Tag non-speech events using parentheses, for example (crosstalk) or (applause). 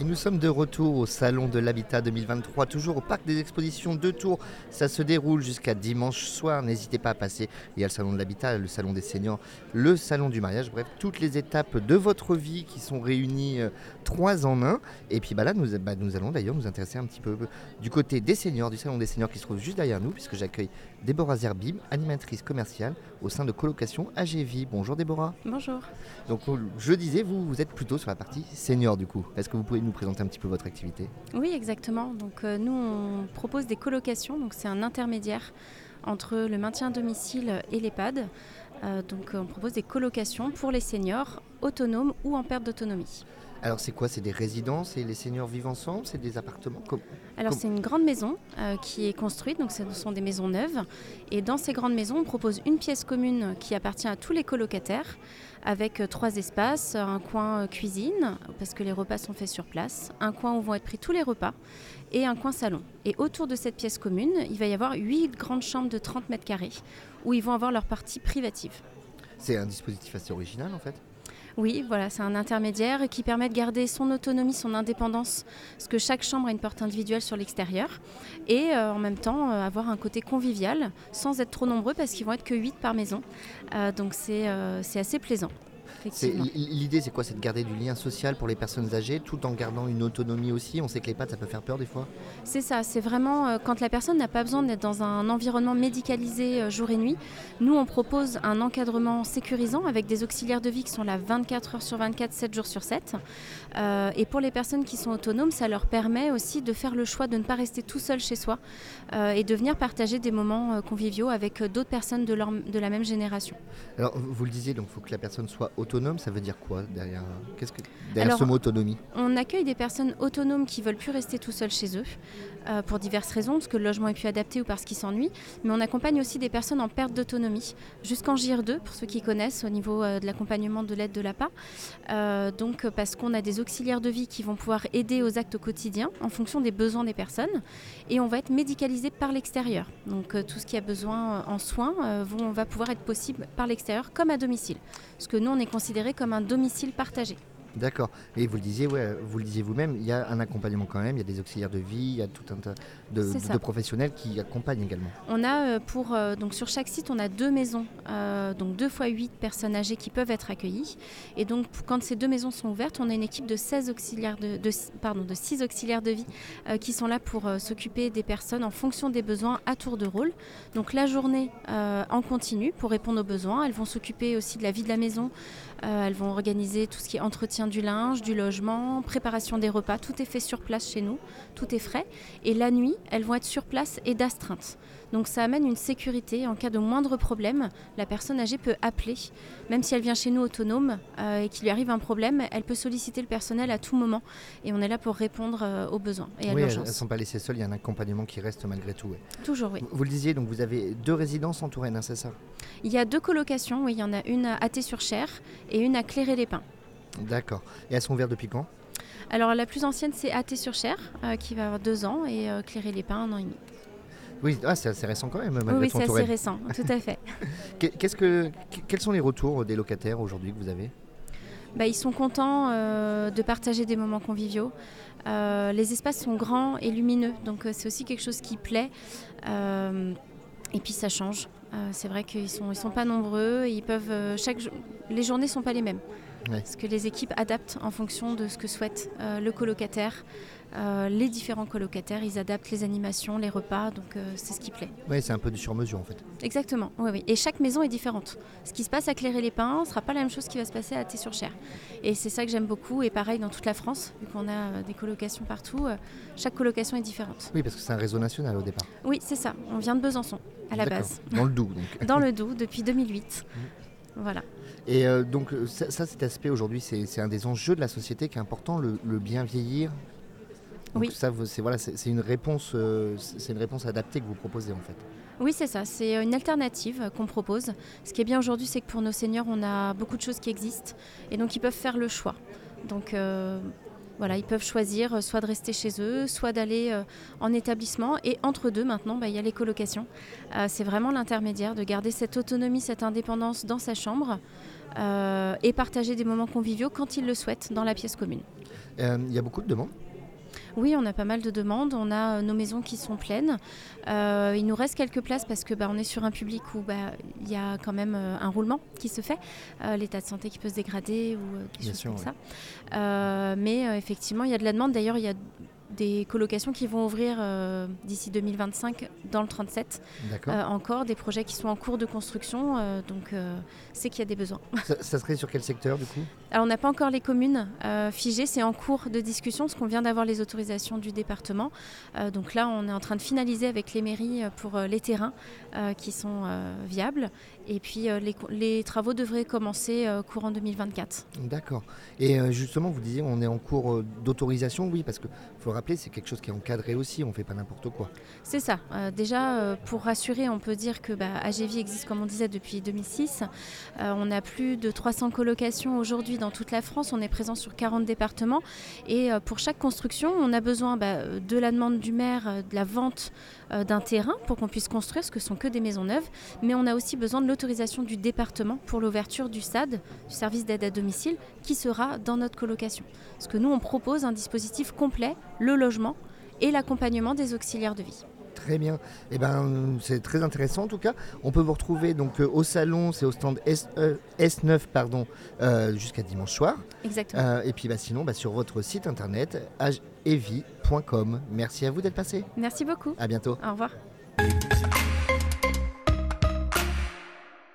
Et nous sommes de retour au Salon de l'Habitat 2023, toujours au Parc des Expositions de Tours. Ça se déroule jusqu'à dimanche soir. N'hésitez pas à passer. Il y a le Salon de l'Habitat, le Salon des Seniors, le Salon du Mariage. Bref, toutes les étapes de votre vie qui sont réunies euh, trois en un. Et puis bah là, nous, bah, nous allons d'ailleurs nous intéresser un petit peu du côté des seniors, du Salon des Seniors qui se trouve juste derrière nous, puisque j'accueille Déborah Zerbib, animatrice commerciale au sein de colocation AGV. Bonjour Déborah. Bonjour. Donc je disais, vous, vous êtes plutôt sur la partie senior du coup. Est-ce que vous pouvez nous présenter un petit peu votre activité Oui, exactement. Donc euh, nous, on propose des colocations. Donc c'est un intermédiaire entre le maintien à domicile et l'EHPAD. Euh, donc on propose des colocations pour les seniors autonomes ou en perte d'autonomie. Alors c'est quoi? C'est des résidences? Et les seniors vivent ensemble? C'est des appartements? Alors c'est une grande maison euh, qui est construite, donc ce sont des maisons neuves. Et dans ces grandes maisons, on propose une pièce commune qui appartient à tous les colocataires, avec euh, trois espaces, un coin euh, cuisine, parce que les repas sont faits sur place, un coin où vont être pris tous les repas, et un coin salon. Et autour de cette pièce commune, il va y avoir huit grandes chambres de 30 mètres carrés, où ils vont avoir leur partie privative. C'est un dispositif assez original en fait oui, voilà, c'est un intermédiaire qui permet de garder son autonomie, son indépendance, parce que chaque chambre a une porte individuelle sur l'extérieur, et euh, en même temps euh, avoir un côté convivial, sans être trop nombreux, parce qu'ils vont être que 8 par maison. Euh, donc c'est assez plaisant. L'idée, c'est quoi? C'est de garder du lien social pour les personnes âgées tout en gardant une autonomie aussi. On sait que les pattes, ça peut faire peur des fois. C'est ça, c'est vraiment euh, quand la personne n'a pas besoin d'être dans un environnement médicalisé euh, jour et nuit. Nous, on propose un encadrement sécurisant avec des auxiliaires de vie qui sont là 24 heures sur 24, 7 jours sur 7. Euh, et pour les personnes qui sont autonomes, ça leur permet aussi de faire le choix de ne pas rester tout seul chez soi et de venir partager des moments conviviaux avec d'autres personnes de, de la même génération. Alors, vous le disiez, donc il faut que la personne soit autonome autonome, ça veut dire quoi derrière, qu'est-ce que, derrière ce mot autonomie? On accueille des personnes autonomes qui veulent plus rester tout seuls chez eux, euh, pour diverses raisons, parce que le logement est plus adapté ou parce qu'ils s'ennuient. Mais on accompagne aussi des personnes en perte d'autonomie, jusqu'en JR2, pour ceux qui connaissent, au niveau euh, de l'accompagnement de l'aide de l'APA. Euh, donc parce qu'on a des auxiliaires de vie qui vont pouvoir aider aux actes au quotidien en fonction des besoins des personnes. Et on va être médicalisé par l'extérieur. Donc tout ce qui a besoin en soins vont, va pouvoir être possible par l'extérieur comme à domicile. Parce que nous, on est considéré comme un domicile partagé. D'accord. Et vous le disiez, ouais, vous le disiez vous-même, il y a un accompagnement quand même, il y a des auxiliaires de vie, il y a tout un tas de, professionnels qui accompagnent également. On a euh, pour euh, donc sur chaque site, on a deux maisons, euh, donc deux fois huit personnes âgées qui peuvent être accueillies. Et donc quand ces deux maisons sont ouvertes, on a une équipe de 16 auxiliaires de, pardon de 6 auxiliaires de vie qui sont là pour s'occuper des personnes en fonction des besoins à tour de rôle. Donc la journée en continu pour répondre aux besoins. Elles vont s'occuper aussi de la vie de la maison. elles vont organiser tout ce qui est entretien du linge, du logement, préparation des repas, tout est fait sur place chez nous, tout est frais. Et la nuit, elles vont être sur place et d'astreinte. Donc ça amène une sécurité. En cas de moindre problème, la personne âgée peut appeler, même si elle vient chez nous autonome euh, et qu'il lui arrive un problème, elle peut solliciter le personnel à tout moment. Et on est là pour répondre euh, aux besoins et à oui, elles ne sont pas laissées seules, il y a un accompagnement qui reste malgré tout. Toujours, oui. Vous, le disiez, donc vous avez deux résidences en Touraine, hein, c'est ça? Il y a deux colocations, oui, il y en a une à Thé-sur-Cher et une à Clairet-les-Pins. D'accord. Et elles sont ouvertes depuis quand? Alors la plus ancienne c'est AT-sur-Cher euh, qui va avoir deux ans et euh, Cléré-les-Pins un an et demi. Oui, ah, c'est assez récent quand même. oui, c'est assez récent, (laughs) tout à fait. Qu'est-ce que, quels sont les retours des locataires aujourd'hui que vous avez? Bah, ils sont contents euh, de partager des moments conviviaux. les espaces sont grands et lumineux, donc c'est aussi quelque chose qui plaît. et puis ça change. C'est vrai qu'ils sont, ils sont pas nombreux. Ils peuvent chaque, les journées sont pas les mêmes. Parce que les équipes adaptent en fonction de ce que souhaite euh, le colocataire. Euh, les différents colocataires, ils adaptent les animations, les repas, donc euh, c'est ce qui plaît. Oui, c'est un peu du sur-mesure en fait. Exactement, oui, oui. Et chaque maison est différente. Ce qui se passe à Clairer-les-Pins ne sera pas la même chose qui va se passer à Thé-sur-Cher. Et c'est ça que j'aime beaucoup, et pareil dans toute la France, vu qu'on a des colocations partout, chaque colocation est différente. Oui, parce que c'est un réseau national au départ. Oui, c'est ça. On vient de Besançon, à la base. Dans le Doubs, donc. dans le Doubs, depuis 2008. Voilà. Et euh, donc euh, ça, cet aspect aujourd'hui, c'est un des enjeux de la société qui est important, le, bien vieillir. Oui. Ça, c'est voilà, c'est une réponse, euh, c'est une réponse adaptée que vous proposez en fait. Oui, c'est ça. C'est une alternative qu'on propose. Ce qui est bien aujourd'hui, c'est que pour nos seniors, on a beaucoup de choses qui existent et donc ils peuvent faire le choix. Donc voilà, ils peuvent choisir soit de rester chez eux, soit d'aller en établissement. Et entre deux, maintenant, bah, il y a les colocations. c'est vraiment l'intermédiaire de garder cette autonomie, cette indépendance dans sa chambre. et partager des moments conviviaux quand ils le souhaitent dans la pièce commune. Il y a beaucoup de demandes oui, on a pas mal de demandes. On a euh, nos maisons qui sont pleines. Euh, il nous reste quelques places parce que bah, on est sur un public où bah, il y a quand même euh, un roulement qui se fait, l'état de santé qui peut se dégrader ou des choses comme ça. mais effectivement, il y a de la demande. D'ailleurs, il y a des colocations qui vont ouvrir euh, d'ici 2025 dans le 37. Euh, encore des projets qui sont en cours de construction, euh, donc c'est qu'il y a des besoins. Ça, serait sur quel secteur du coup? Alors on n'a pas encore les communes figées, c'est en cours de discussion parce qu'on vient d'avoir les autorisations du département. donc là on est en train de finaliser avec les mairies pour les terrains qui sont viables. Et puis les, les, travaux devraient commencer courant 2024. D'accord. Et justement vous disiez on est en cours d'autorisation, oui, parce que faut c'est quelque chose qui est encadré aussi, on ne fait pas n'importe quoi. C'est ça. Euh, déjà, euh, pour rassurer, on peut dire que bah, AGV existe, comme on disait, depuis 2006. Euh, on a plus de 300 colocations aujourd'hui dans toute la France. On est présent sur 40 départements. Et pour chaque construction, on a besoin bah, de la demande du maire, de la vente d'un terrain pour qu'on puisse construire, ce que sont que des maisons neuves. Mais on a aussi besoin de l'autorisation du département pour l'ouverture du SAD, du service d'aide à domicile, qui sera dans notre colocation. Parce que nous, on propose un dispositif complet le logement et l'accompagnement des auxiliaires de vie. Très bien. Eh ben, c'est très intéressant en tout cas. On peut vous retrouver donc euh, au salon, c'est au stand S, 9 euh, pardon, euh, jusqu'à dimanche soir. Exactement. et puis bah, sinon bah, sur votre site internet evi.com. Merci à vous d'être passé. Merci beaucoup. À bientôt. Au revoir.